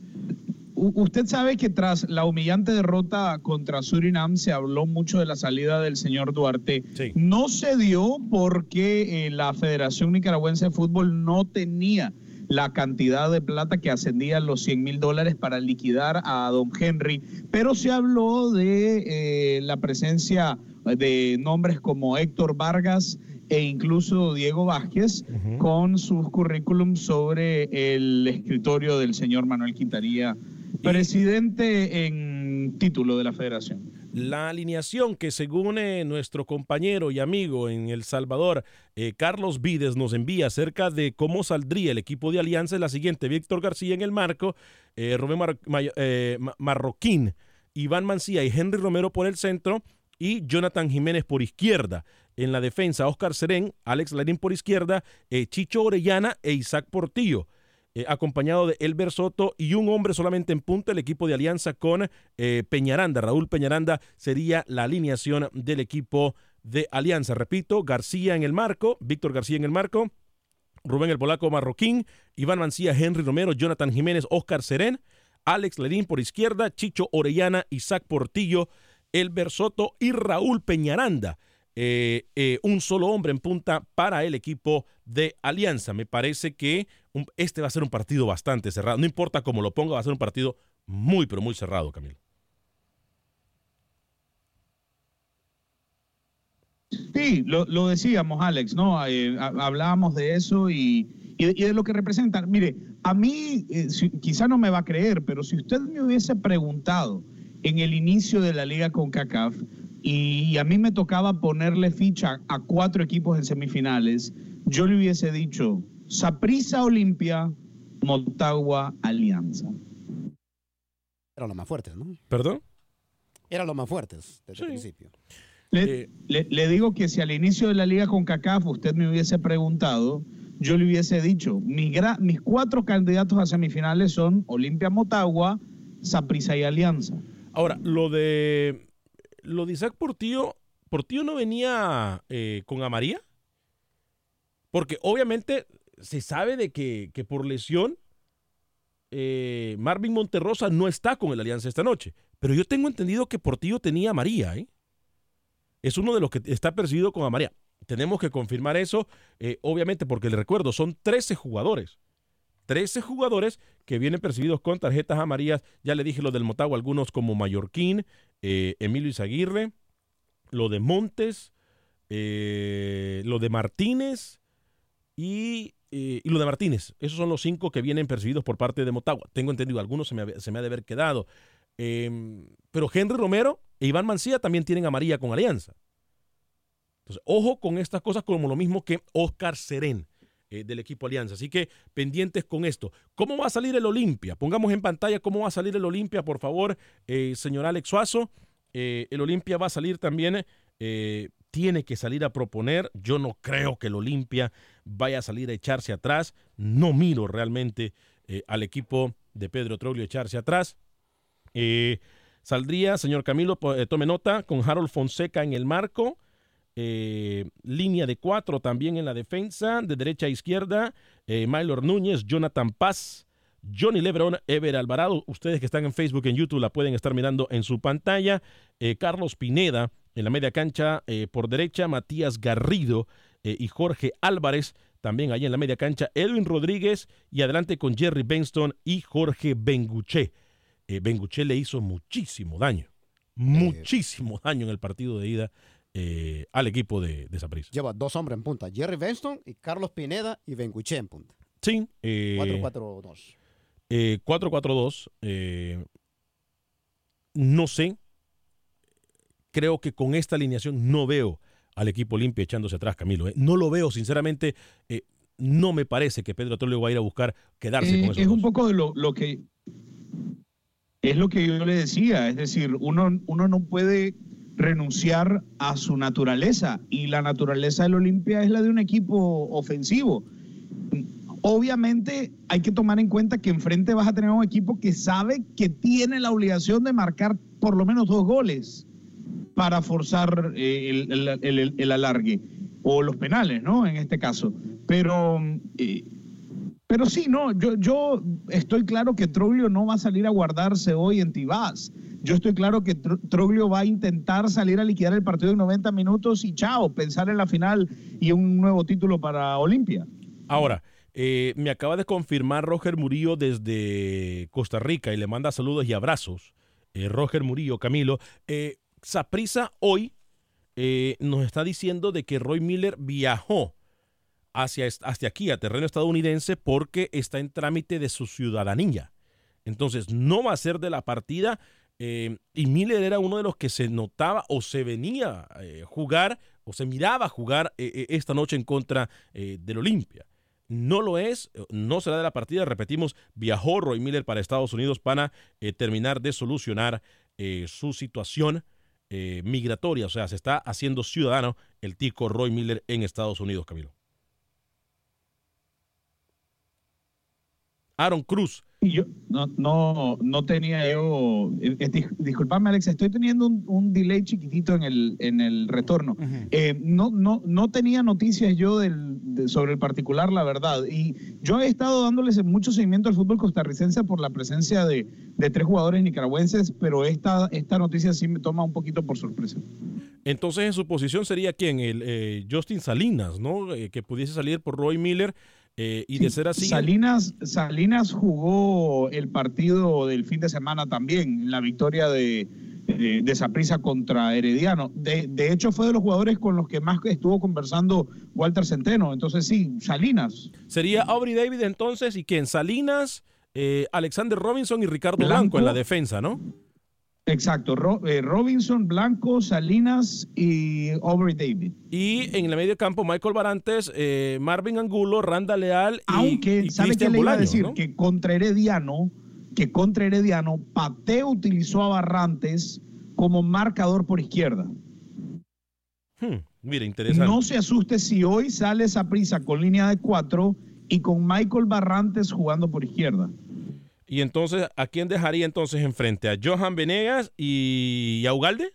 Usted sabe que tras la humillante derrota contra Surinam se habló mucho de la salida del señor Duarte. No se dio porque eh, la Federación Nicaragüense de Fútbol no tenía la cantidad de plata que ascendía a los 100 mil dólares para liquidar a don Henry, pero se habló de eh, la presencia de nombres como Héctor Vargas e incluso Diego Vázquez con sus currículums sobre el escritorio del señor Manuel Quintanilla, presidente en título de la federación. La alineación que según eh, nuestro compañero y amigo en El Salvador, eh, Carlos Vides, nos envía acerca de cómo saldría el equipo de Alianza es la siguiente. Víctor García en el marco, eh, Rubén Mar- May- eh, Ma- Marroquín, Iván Mancía y Henry Romero por el centro y Jonathan Jiménez por izquierda. En la defensa, Oscar Serén, Alex Larín por izquierda, Chicho Orellana e Isaac Portillo. Eh, acompañado de Elber Soto y un hombre solamente en punta, el equipo de Alianza con eh, Peñaranda. Raúl Peñaranda sería la alineación del equipo de Alianza. Repito, García en el marco, Víctor García en el marco, Rubén el Polaco Marroquín, Iván Mancía, Henry Romero, Jonathan Jiménez, Oscar Serén, Alex Lerín por izquierda, Chicho Orellana, Isaac Portillo, Elber Soto y Raúl Peñaranda. Eh, un solo hombre en punta para el equipo de Alianza. Me parece que este va a ser un partido bastante cerrado. No importa cómo lo ponga, va a ser un partido muy, pero muy cerrado, Camilo. Sí, lo, decíamos, Alex, ¿no? Eh, ha- hablábamos de eso y de lo que representan. Mire, a mí, eh, si- quizá no me va a creer, pero si usted me hubiese preguntado en el inicio de la liga con CACAF y a mí me tocaba ponerle ficha a cuatro equipos en semifinales, yo le hubiese dicho Saprissa Olimpia, Motagua Alianza. Eran los más fuertes, ¿no? ¿Perdón? Eran los más fuertes desde el principio. Le, le- le digo que si al inicio de la liga con CACAF usted me hubiese preguntado, yo le hubiese dicho, mis, gra- mis cuatro candidatos a semifinales son Olimpia Motagua, Saprissa y Alianza. Ahora, lo de lo de Isaac Portillo, ¿Portillo no venía eh, con Amaría? Porque obviamente se sabe de que, que por lesión eh, Marvin Monterrosa no está con el Alianza esta noche. Pero yo tengo entendido que Portillo tenía a María, ¿eh? Es uno de los que está percibido con Amaría. Tenemos que confirmar eso, eh, obviamente, porque le recuerdo, son 13 jugadores. 13 jugadores que vienen percibidos con tarjetas amarillas. Ya le dije lo del Motagua, algunos como Mallorquín, Emilio Izaguirre, lo de Montes, lo de Martínez y, eh, y lo de Martínez. Esos son los cinco que vienen percibidos por parte de Motagua. Tengo entendido, algunos se me, se me ha de haber quedado. Em, pero Henry Romero e Iván Mancía también tienen amarilla con Alianza. Entonces, ojo con estas cosas como lo mismo que Oscar Serén eh, del equipo Alianza. Así que pendientes con esto. ¿Cómo va a salir el Olimpia? Pongamos en pantalla cómo va a salir el Olimpia, por favor, eh, señor Alex Suazo. Eh, el Olimpia va a salir también, tiene que salir a proponer. Yo no creo que el Olimpia vaya a salir a echarse atrás. No miro realmente eh, al equipo de Pedro Troglio echarse atrás. Eh, saldría, señor Camilo, eh, tome nota, con Harold Fonseca en el marco. línea de cuatro también en la defensa, de derecha a izquierda, Maylor Núñez, Jonathan Paz, Johnny Lebron, Ever Alvarado. Ustedes que están en Facebook, en YouTube, la pueden estar mirando en su pantalla. Carlos Pineda en la media cancha eh, por derecha, Matías Garrido eh, y Jorge Álvarez también ahí en la media cancha, Edwin Rodríguez y adelante con Jerry Benston y Jorge Benguché. Eh, Benguché le hizo muchísimo daño, muchísimo daño en el partido de ida eh, al equipo de, de. Lleva dos hombres en punta, Jerry Benston y Carlos Pineda y Benguiche en punta. Sí. eh, 4-4-2. eh, 4-4-2. eh, no sé. Creo que con esta alineación no veo al equipo Olimpia echándose atrás, Camilo. ¿eh? No lo veo, sinceramente, eh, no me parece que Pedro Troglio va a ir a buscar quedarse Eh, con eso. es un poco de lo, lo que es lo que yo le decía, es decir, uno, uno no puede renunciar a su naturaleza y la naturaleza del Olimpia es la de un equipo ofensivo. Obviamente hay que tomar en cuenta que enfrente vas a tener un equipo que sabe que tiene la obligación de marcar por lo menos dos goles para forzar eh, el, alargue o los penales, ¿no? En este caso. Pero eh, pero sí, no, yo, yo estoy claro que Troglio no va a salir a guardarse hoy en Tibás. Yo estoy claro que Tro- Troglio va a intentar salir a liquidar el partido en 90 minutos y chao, pensar en la final y un nuevo título para Olimpia. Ahora, eh, me acaba de confirmar Roger Murillo desde Costa Rica y le manda saludos y abrazos. Roger Murillo, Camilo. Saprisa hoy eh, nos está diciendo de que Roy Miller viajó hacia, hacia aquí, a terreno estadounidense, porque está en trámite de su ciudadanía. Entonces, no va a ser de la partida. eh, y Miller era uno de los que se notaba o se venía a jugar o se miraba jugar eh, eh, esta noche en contra eh, del Olimpia. No lo es, eh, no será de la partida. Repetimos, viajó Roy Miller para Estados Unidos para eh, terminar de solucionar eh, su situación eh, migratoria. O sea, se está haciendo ciudadano el tico Roy Miller en Estados Unidos, Camilo. Aaron Cruz. Y yo no, no, no tenía yo, eh, eh, dis- disculpame Alex, estoy teniendo un, un delay chiquitito en el, en el retorno. Eh, no, no, no tenía noticias yo del, de- sobre el particular, la verdad. Y yo he estado dándoles mucho seguimiento al fútbol costarricense por la presencia de, de tres jugadores nicaragüenses, pero esta, esta noticia sí me toma un poquito por sorpresa. Entonces, en su posición sería quién? El eh, Justin Salinas, ¿no? Eh, que pudiese salir por Roy Miller. Eh, y de ser así. Salinas, Salinas jugó el partido del fin de semana también, la victoria de, de, contra Herediano. De, de hecho, fue de los jugadores con los que más estuvo conversando Walter Centeno. Entonces, sí, Salinas. Sería Aubrey David entonces y quién? Salinas, eh, Alexander Robinson y Ricardo Blanco, Blanco. en la defensa, ¿no? Exacto, eh, Robinson, Blanco, Salinas y Aubrey David. Y en el medio campo, Michael Barantes, eh, Marvin Angulo, Randa Leal y, Aunque, y ¿sabe qué le iba a decir? ¿no? Que contra Herediano, que contra Herediano, Pateo utilizó a Barrantes como marcador por izquierda. Hmm, mira, interesante. No se asuste si hoy sale esa prisa con línea de cuatro y con Michael Barrantes jugando por izquierda. Y entonces, ¿a quién dejaría entonces enfrente? ¿A Johan Venegas y a Ugalde?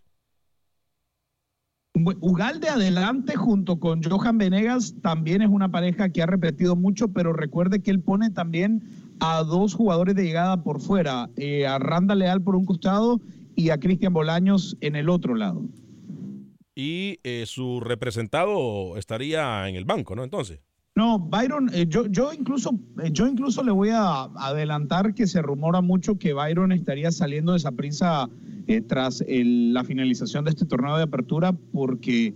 Ugalde adelante junto con Johan Venegas también es una pareja que ha repetido mucho, pero recuerde que él pone también a dos jugadores de llegada por fuera, eh, a Randa Leal por un costado y a Cristian Bolaños en el otro lado. Y eh, su representado estaría en el banco, ¿no? Entonces. No, Byron, eh, yo, incluso, eh, yo incluso le voy a adelantar que se rumora mucho que Byron estaría saliendo de esa prisa tras el- la finalización de este torneo de apertura porque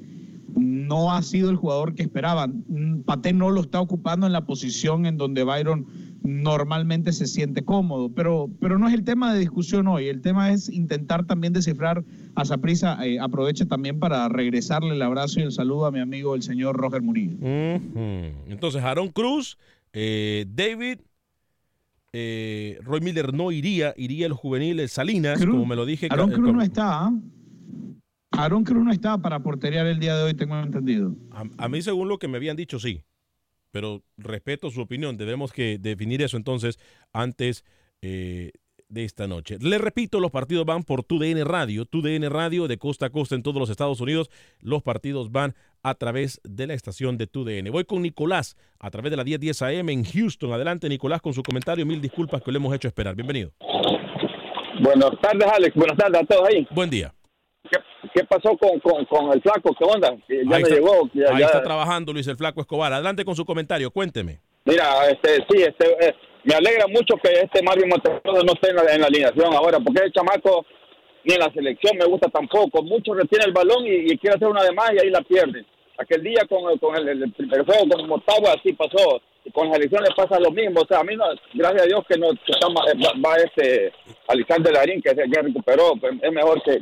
no ha sido el jugador que esperaban. Mm, Paté no lo está ocupando en la posición en donde Byron normalmente se siente cómodo, pero, pero no es el tema de discusión hoy. El tema es intentar también descifrar a Saprisa. aproveche también para regresarle el abrazo y el saludo a mi amigo el señor Roger Murillo. Entonces, Aaron Cruz, eh, David, eh, Roy Miller no iría, iría el juvenil Salinas, Cruz- como me lo dije. Aaron eh, Cruz no está. ¿ah? Aaron Cruz no está para porterear el día de hoy, tengo entendido. A, a mí, según lo que me habían dicho, sí. Pero respeto su opinión. Debemos que definir eso entonces antes eh, de esta noche. Le repito, los partidos van por TUDN Radio. TUDN Radio de costa a costa en todos los Estados Unidos. Los partidos van a través de la estación de TUDN. Voy con Nicolás a través de la 1010 AM en Houston. Adelante, Nicolás, con su comentario. Mil disculpas que le hemos hecho esperar. Bienvenido. Buenas tardes, Alex. Buenas tardes a todos ahí. Buen día. ¿Qué, qué pasó con, con, con el flaco? ¿Qué onda? Ya ahí me está, llegó. ya- ahí ya- está trabajando Luis el Flaco Escobar. Adelante con su comentario. Cuénteme. Mira, este, sí, este, eh, me alegra mucho que este Mario Monteroso no esté en la, en la alineación ahora, porque el chamaco ni en la selección me gusta tampoco. Mucho retiene el balón y, y quiere hacer una de más y ahí la pierde. Aquel día con, el- con el, el primer juego con Motagua así pasó. Y con las elecciones pasa lo mismo. O sea, a mí, no, gracias a Dios que no que está, ma- va, va este Alexander Larín, que se recuperó. pues, Es mejor que,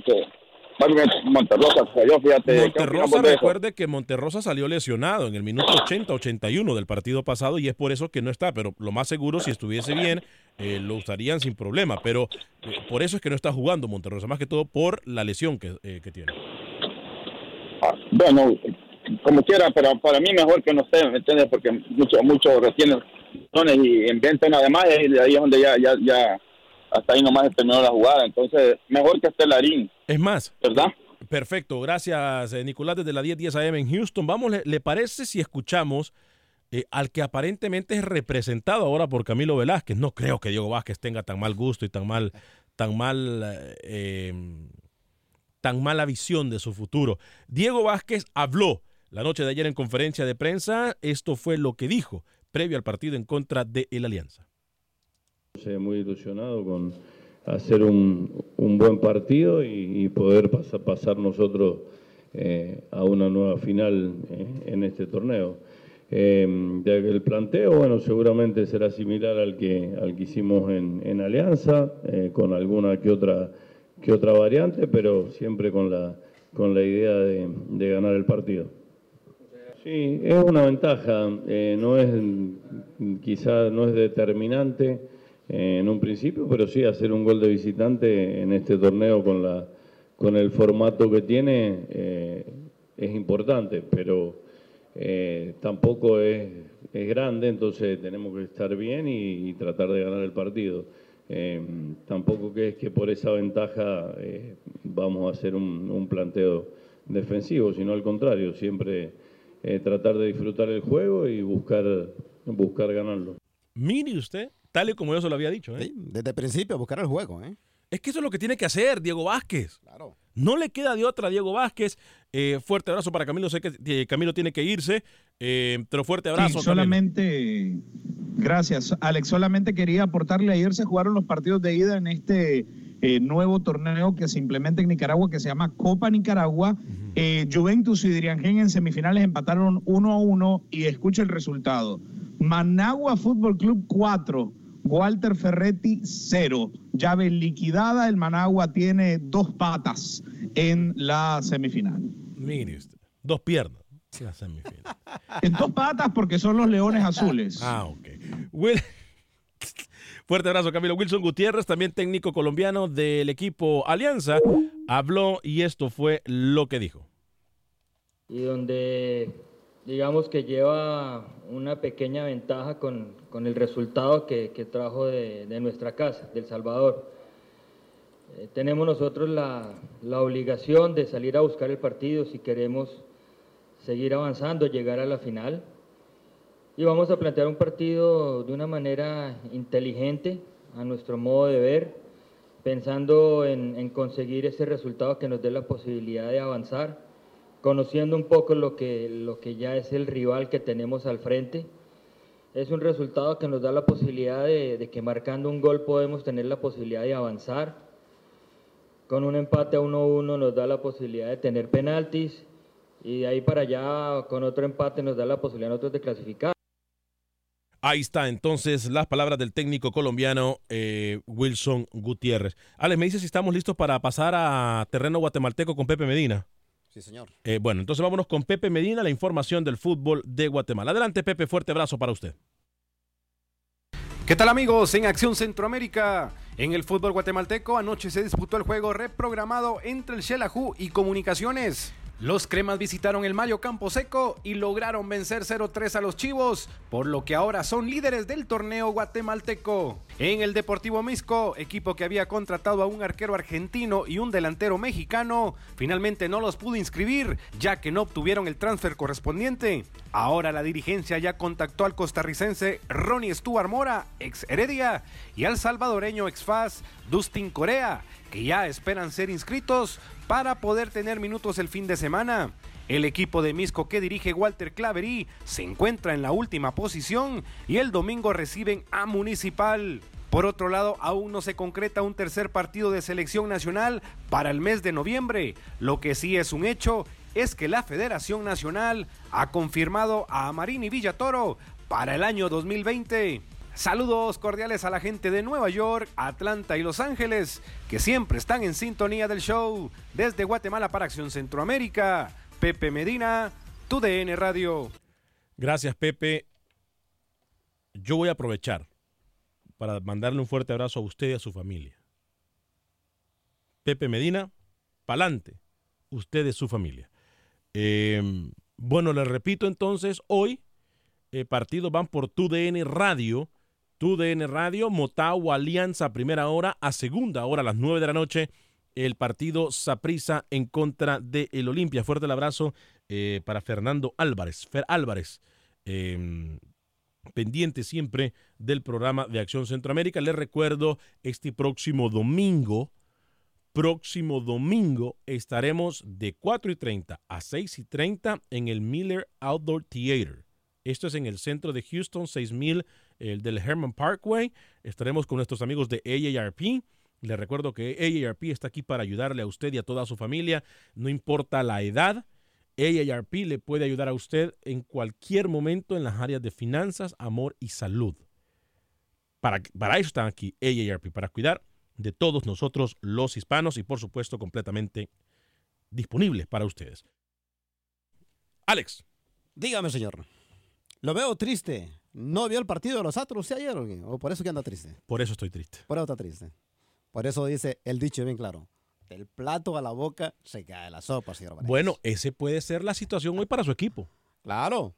Monterrosa recuerde que Monterrosa salió lesionado en el minuto 80-81 del partido pasado y es por eso que no está, pero lo más seguro, si estuviese bien, eh, lo usarían sin problema, pero eh, por eso es que no está jugando Monterrosa, más que todo por la lesión que, eh, que tiene. Bueno, como quiera, pero para mí mejor que no esté, ¿me entiendes? Porque muchos mucho retienen y inventan además y ahí es donde ya, ya, ya, hasta ahí nomás terminó la jugada. Entonces, mejor que esté Larín, Es más, ¿verdad? Perfecto, gracias eh, Nicolás desde la 1010 AM en Houston. Vamos, ¿le, le parece si escuchamos eh, al que aparentemente es representado ahora por Camilo Velázquez? No creo que Diego Vázquez tenga tan mal gusto y tan mal, tan mal, eh, tan mala visión de su futuro. Diego Vázquez habló la noche de ayer en conferencia de prensa. Esto fue lo que dijo previo al partido en contra de el Alianza. Estoy muy ilusionado con hacer un, un buen partido y, poder pasar, pasar nosotros eh, a una nueva final eh, en este torneo. Eh, el planteo, bueno, seguramente será similar al que, al que hicimos en, en Alianza, eh, con alguna que otra, que otra variante, pero siempre con la, con la idea de, de ganar el partido. Sí, es una ventaja, eh, no es quizá no es determinante en un principio, pero sí hacer un gol de visitante en este torneo con la con el formato que tiene eh, es importante, pero eh, tampoco es, es grande, entonces tenemos que estar bien y, tratar de ganar el partido. Eh, tampoco que es que por esa ventaja vamos a hacer un, un planteo defensivo, sino al contrario, siempre tratar de disfrutar el juego y buscar, buscar ganarlo. Mire usted, tal y como yo se lo había dicho. ¿eh? desde el principio, buscar el juego. ¿eh? Es que eso es lo que tiene que hacer Diego Vázquez. Claro. No le queda de otra a Diego Vázquez. Eh, fuerte abrazo para Camilo. Sé que eh, Camilo tiene que irse, eh, pero fuerte Sí, abrazo. Camilo. solamente, gracias, Alex. Solamente quería aportarle, ayer se jugaron los partidos de ida en este eh, nuevo torneo que se implementa en Nicaragua, que se llama Copa Nicaragua. Eh, Juventus y Diriangén en semifinales empataron 1 a 1 y escucha el resultado. Managua Fútbol Club 4, Walter Ferretti 0. Llave liquidada, el Managua tiene dos patas en la semifinal. Mire usted, dos piernas. Sí, la semifinal. En dos patas porque son los Leones Azules. Ah, ok. Will- Fuerte abrazo, Camilo. Wilson Gutiérrez, también técnico colombiano del equipo Alianza, habló y esto fue lo que dijo. y donde digamos que lleva una pequeña ventaja con, con el resultado que, que trajo de, de nuestra casa, del Salvador. Eh, tenemos nosotros la, la obligación de salir a buscar el partido si queremos seguir avanzando, llegar a la final. Y vamos a plantear un partido de una manera inteligente, a nuestro modo de ver, pensando en, en conseguir ese resultado que nos dé la posibilidad de avanzar, conociendo un poco lo que, lo que ya es el rival que tenemos al frente. Es un resultado que nos da la posibilidad de, que marcando un gol podemos tener la posibilidad de avanzar. Con un empate a 1-1 nos da la posibilidad de tener penaltis y de ahí para allá con otro empate nos da la posibilidad nosotros de clasificar. Ahí está entonces las palabras del técnico colombiano eh, Wilson Gutiérrez. Alex, me dice si estamos listos para pasar a terreno guatemalteco con Pepe Medina. Sí, señor. Eh, bueno, entonces vámonos con Pepe Medina, la información del fútbol de Guatemala. Adelante, Pepe, fuerte abrazo para usted. ¿Qué tal amigos? En Acción Centroamérica, en el fútbol guatemalteco, anoche se disputó el juego reprogramado entre el Xelajú y Comunicaciones. Los cremas visitaron el Mayo Campo Seco y lograron vencer 0-3 a los Chivos, por lo que ahora son líderes del torneo guatemalteco. En el Deportivo Misco, equipo que había contratado a un arquero argentino y un delantero mexicano, finalmente no los pudo inscribir, ya que no obtuvieron el transfer correspondiente. Ahora la dirigencia ya contactó al costarricense Ronnie Stuart Mora, ex Heredia, y al salvadoreño ex FAS Dustin Corea, que ya esperan ser inscritos para poder tener minutos el fin de semana. El equipo de Misco que dirige Walter Claverí se encuentra en la última posición y el domingo reciben a Municipal. Por otro lado, aún no se concreta un tercer partido de selección nacional para el mes de noviembre. Lo que sí es un hecho es que la Federación Nacional ha confirmado a Marini Villatoro para el año 2020. Saludos cordiales a la gente de Nueva York, Atlanta y Los Ángeles, que siempre están en sintonía del show. Desde Guatemala para Acción Centroamérica, Pepe Medina, tu DN Radio. Gracias, Pepe. Yo voy a aprovechar para mandarle un fuerte abrazo a usted y a su familia. Pepe Medina, pa'lante, usted y su familia. Eh, bueno, les repito entonces, hoy eh, partidos van por TUDN Radio. TUDN Radio, Motagua Alianza, primera hora, a segunda hora, a las 9 de la noche, el partido Saprisa en contra de el Olimpia. Fuerte el abrazo eh, para Fernando Álvarez. Fer Álvarez, eh, pendiente siempre del programa de Acción Centroamérica. Les recuerdo, este próximo domingo, próximo domingo estaremos de 4 y 30 a 6 y 30 en el Miller Outdoor Theater. Esto es en el centro de Houston, 6000 el del Herman Parkway. Estaremos con nuestros amigos de AARP. Les recuerdo que AARP está aquí para ayudarle a usted y a toda su familia, no importa la edad. AARP le puede ayudar a usted en cualquier momento en las áreas de finanzas, amor y salud. Para, para eso están aquí AARP, para cuidar de todos nosotros los hispanos y por supuesto completamente disponibles para ustedes. Alex. Dígame, señor. Lo veo triste. ¿No vio el partido de los Astros usted ayer o qué? ¿O por eso que anda triste? Por eso estoy triste. Por eso está triste. Por eso dice el dicho bien claro. Del plato a la boca se cae la sopa, señor Vanegas. Bueno, ese puede ser la situación hoy para su equipo. Claro.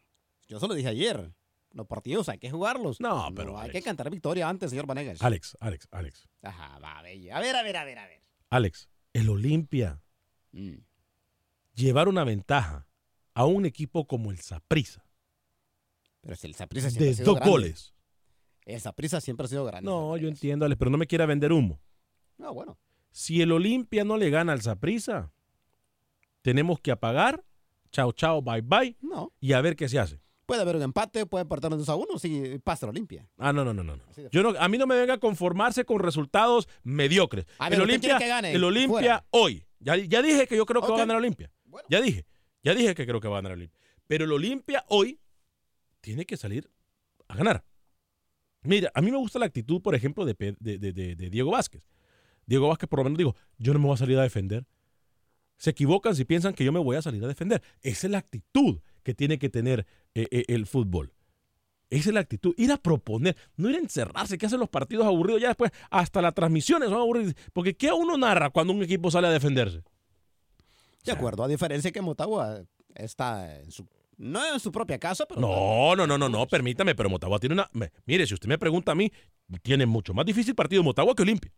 Yo se lo dije ayer. Los partidos hay que jugarlos. No, pero hay que cantar victoria antes, señor Vanegas. Alex, Alex, Alex. Ajá, va, bella. A ver, a ver, a ver, a ver. Alex, el Olimpia Mm. llevar una ventaja a un equipo como el Saprissa Pero si el Saprissa siempre de ha sido dos grande. goles. El Saprissa siempre ha sido grande. No, yo entiendo, Alex, pero no me quiera vender humo. No, bueno. Si el Olimpia no le gana al Saprissa, tenemos que apagar, chao, chao, bye, bye, No. y a ver qué se hace. Puede haber un empate, puede 2 a 1 si pasa la Olimpia. Ah, no, no, no, no. no. Yo no, a mí no me venga a conformarse con resultados mediocres. A ver, el ¿usted Olimpia, que gane? el Olimpia Fuera. hoy. Ya, ya dije que yo creo que va a ganar el Olimpia. Ya dije. Ya dije que creo que va a ganar el Olimpia. Pero el Olimpia hoy tiene que salir a ganar. Mira, a mí me gusta la actitud, por ejemplo, de, Pe- de- de- de- de Diego Vázquez. Diego Vázquez por lo menos digo, yo no me voy a salir a defender. Se equivocan si piensan que yo me voy a salir a defender. Esa es la actitud que tiene que tener eh, eh, el fútbol. Esa es la actitud. Ir a proponer, no ir a encerrarse, que hacen los partidos aburridos. Ya después, hasta las transmisiones son aburridas. Porque ¿qué uno narra cuando un equipo sale a defenderse? De acuerdo, a diferencia que Motagua está en su, no en su propia casa, pero No, no, no, no, no, permítame, pero Motagua tiene una. me- mire, si usted me pregunta a mí, tiene mucho más difícil partido Motagua que Olimpia.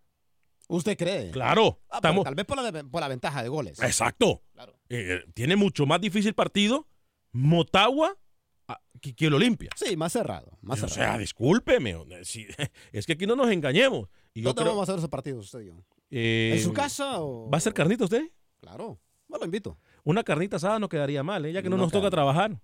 ¿Usted cree? Claro. Ah, estamos, tal vez por la, por la ventaja de goles. exacto. Eh, tiene mucho más difícil partido Motagua ah, que, que el Olimpia. Sí, más cerrado. Más o cerrado. sea, discúlpeme. eh, si- es que aquí no nos engañemos. Y yo ¿Dónde creo- vamos a hacer esos partidos usted y yo? eh, ¿En su casa o...? ¿Va a ser carnita usted? Claro. No lo invito. Una carnita asada no quedaría mal, ¿eh? ya que no, No nos toca trabajar.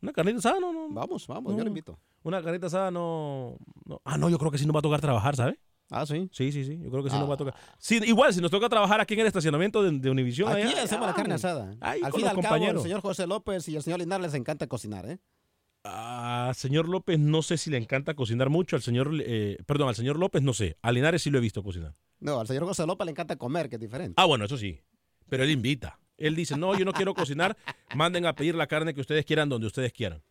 Una carnita asada no, no. Vamos, vamos, yo no. lo invito. Una carnita asada no, no- Ah, no, yo creo que sí nos va a tocar trabajar, ¿sabe? Ah, sí. Sí, sí, sí. Yo creo que sí Ah. nos va a tocar. Sí, igual, si nos toca trabajar aquí en el estacionamiento de, de Univisión. Aquí allá, hacemos la ah, carne asada. Ahí al con fin y los al cabo, el compañeros. señor José López y el señor Linares les encanta cocinar, ¿eh? Ah, señor López, no sé si le encanta cocinar mucho. Al señor, eh, perdón, al señor López, no sé. A Linares sí lo he visto cocinar. No, al señor José López le encanta comer, que es diferente. Ah, bueno, eso sí. Pero él invita. Él dice, no, yo no quiero cocinar. Manden a pedir la carne que ustedes quieran donde ustedes quieran.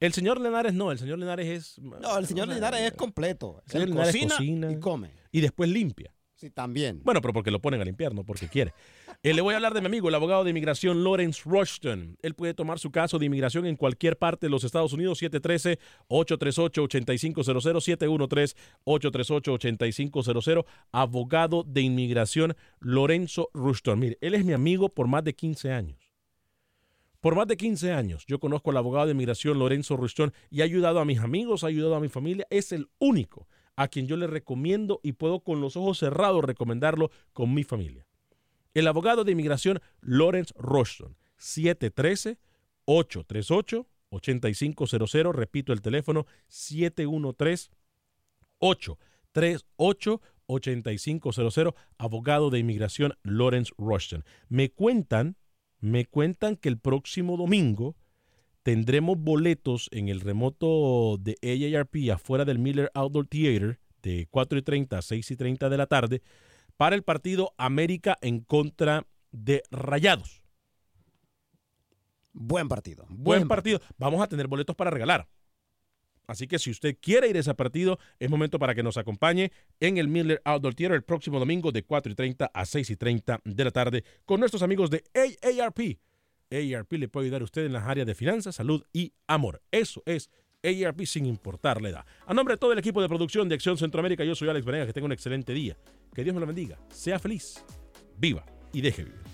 El señor Linares no. El señor Linares es... No, el señor Linares es completo. El señor Él cocina, cocina. y come. Y después limpia. Sí, también. Bueno, pero porque lo ponen a limpiar, no porque quiere. Eh, le voy a hablar de mi amigo, el abogado de inmigración Lawrence Rushton. Él puede tomar su caso de inmigración en cualquier parte de los Estados Unidos, 713-838-8500, 713-838-8500. Abogado de inmigración Lorenzo Rushton. Mire, él es mi amigo por más de 15 años. Por más de 15 años yo conozco al abogado de inmigración Lorenzo Rushton y ha ayudado a mis amigos, ha ayudado a mi familia. Es el único a quien yo le recomiendo y puedo con los ojos cerrados recomendarlo con mi familia. El abogado de inmigración Lawrence Rushton, 713-838-8500. Repito el teléfono, 713-838-8500. Abogado de inmigración Lawrence Rushton. Me cuentan, me cuentan que el próximo domingo tendremos boletos en el remoto de AARP afuera del Miller Outdoor Theater de 4 y 30 a 6 y 30 de la tarde para el partido América en contra de Rayados. Buen partido. Buen, partido. Vamos a tener boletos para regalar. Así que si usted quiere ir a ese partido, es momento para que nos acompañe en el Miller Outdoor Theater el próximo domingo de 4 y 30 a 6 y 30 de la tarde con nuestros amigos de AARP. AARP le puede ayudar a usted en las áreas de finanzas, salud y amor. Eso es AARP sin importar la edad. A nombre de todo el equipo de producción de Acción Centroamérica, yo soy Alex Venegas, que tenga un excelente día. Que Dios me lo bendiga. Sea feliz, viva y deje vivir.